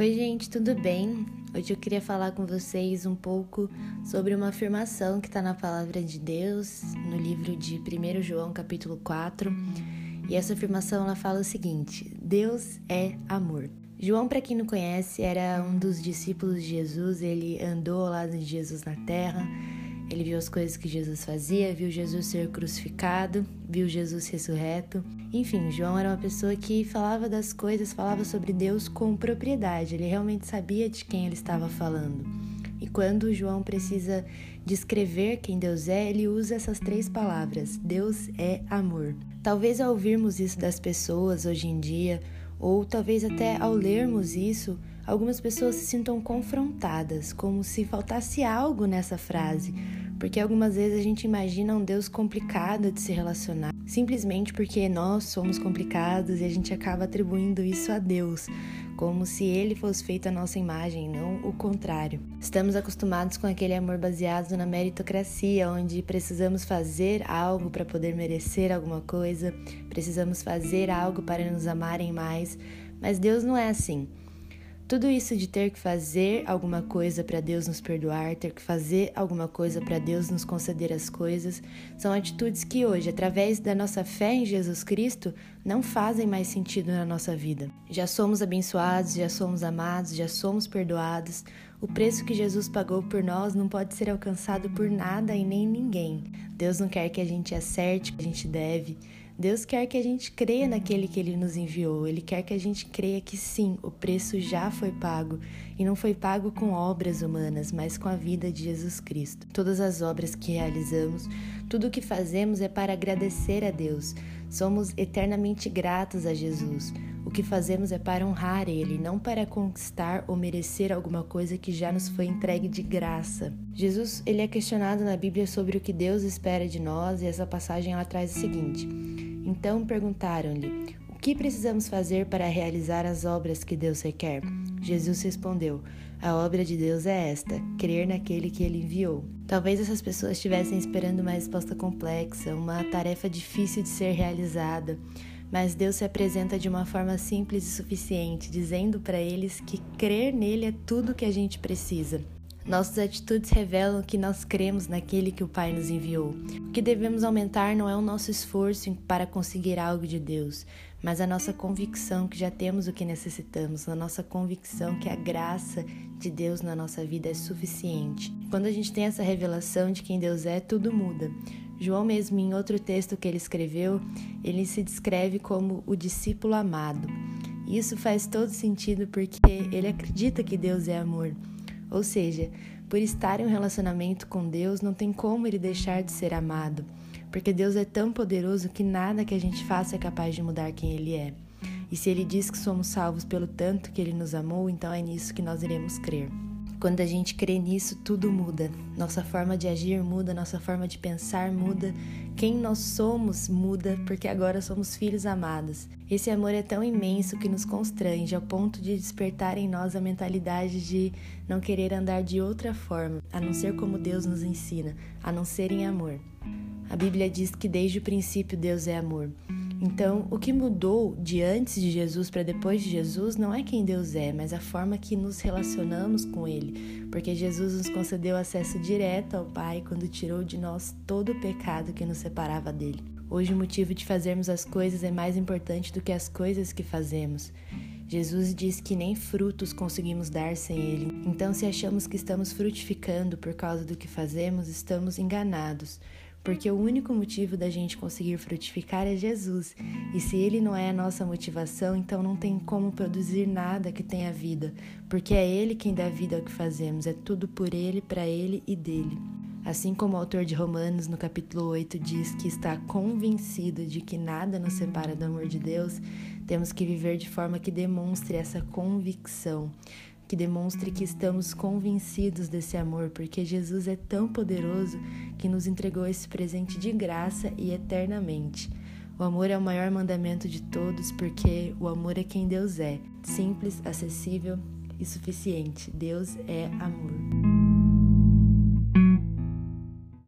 Oi, gente, tudo bem? Hoje eu queria falar com vocês um pouco sobre uma afirmação que está na palavra de Deus, no livro de 1 João, capítulo 4. E essa afirmação ela fala o seguinte: Deus é amor. João, para quem não conhece, era um dos discípulos de Jesus, ele andou ao lado de Jesus na terra ele viu as coisas que Jesus fazia, viu Jesus ser crucificado, viu Jesus ressurreto. Enfim, João era uma pessoa que falava das coisas, falava sobre Deus com propriedade. Ele realmente sabia de quem ele estava falando. E quando João precisa descrever quem Deus é, ele usa essas três palavras: Deus é amor. Talvez ao ouvirmos isso das pessoas hoje em dia, ou talvez até ao lermos isso, algumas pessoas se sintam confrontadas, como se faltasse algo nessa frase, porque algumas vezes a gente imagina um Deus complicado de se relacionar, simplesmente porque nós somos complicados e a gente acaba atribuindo isso a Deus, como se ele fosse feito a nossa imagem, não o contrário. Estamos acostumados com aquele amor baseado na meritocracia, onde precisamos fazer algo para poder merecer alguma coisa, precisamos fazer algo para nos amarem mais, mas Deus não é assim. Tudo isso de ter que fazer alguma coisa para Deus nos perdoar, ter que fazer alguma coisa para Deus nos conceder as coisas, são atitudes que hoje, através da nossa fé em Jesus Cristo, não fazem mais sentido na nossa vida. Já somos abençoados, já somos amados, já somos perdoados. O preço que Jesus pagou por nós não pode ser alcançado por nada e nem ninguém. Deus não quer que a gente acerte o que a gente deve. Deus quer que a gente creia naquele que ele nos enviou. Ele quer que a gente creia que sim, o preço já foi pago e não foi pago com obras humanas, mas com a vida de Jesus Cristo. Todas as obras que realizamos, tudo o que fazemos é para agradecer a Deus. Somos eternamente gratos a Jesus. O que fazemos é para honrar Ele, não para conquistar ou merecer alguma coisa que já nos foi entregue de graça. Jesus ele é questionado na Bíblia sobre o que Deus espera de nós e essa passagem ela traz o seguinte: então perguntaram-lhe: O que precisamos fazer para realizar as obras que Deus requer? Jesus respondeu: A obra de Deus é esta: crer naquele que ele enviou. Talvez essas pessoas estivessem esperando uma resposta complexa, uma tarefa difícil de ser realizada, mas Deus se apresenta de uma forma simples e suficiente, dizendo para eles que crer nele é tudo o que a gente precisa. Nossas atitudes revelam que nós cremos naquele que o Pai nos enviou. O que devemos aumentar não é o nosso esforço para conseguir algo de Deus, mas a nossa convicção que já temos o que necessitamos, a nossa convicção que a graça de Deus na nossa vida é suficiente. Quando a gente tem essa revelação de quem Deus é, tudo muda. João mesmo em outro texto que ele escreveu, ele se descreve como o discípulo amado. Isso faz todo sentido porque ele acredita que Deus é amor. Ou seja, por estar em um relacionamento com Deus, não tem como ele deixar de ser amado, porque Deus é tão poderoso que nada que a gente faça é capaz de mudar quem ele é. E se ele diz que somos salvos pelo tanto que ele nos amou, então é nisso que nós iremos crer. Quando a gente crê nisso, tudo muda. Nossa forma de agir muda, nossa forma de pensar muda, quem nós somos muda, porque agora somos filhos amados. Esse amor é tão imenso que nos constrange ao ponto de despertar em nós a mentalidade de não querer andar de outra forma, a não ser como Deus nos ensina, a não ser em amor. A Bíblia diz que desde o princípio Deus é amor. Então, o que mudou de antes de Jesus para depois de Jesus não é quem Deus é, mas a forma que nos relacionamos com Ele, porque Jesus nos concedeu acesso direto ao Pai quando tirou de nós todo o pecado que nos separava dele. Hoje, o motivo de fazermos as coisas é mais importante do que as coisas que fazemos. Jesus diz que nem frutos conseguimos dar sem Ele. Então, se achamos que estamos frutificando por causa do que fazemos, estamos enganados porque o único motivo da gente conseguir frutificar é Jesus. E se ele não é a nossa motivação, então não tem como produzir nada que tenha vida, porque é ele quem dá vida ao que fazemos, é tudo por ele, para ele e dele. Assim como o autor de Romanos, no capítulo 8, diz que está convencido de que nada nos separa do amor de Deus, temos que viver de forma que demonstre essa convicção que demonstre que estamos convencidos desse amor, porque Jesus é tão poderoso que nos entregou esse presente de graça e eternamente. O amor é o maior mandamento de todos, porque o amor é quem Deus é, simples, acessível e suficiente. Deus é amor.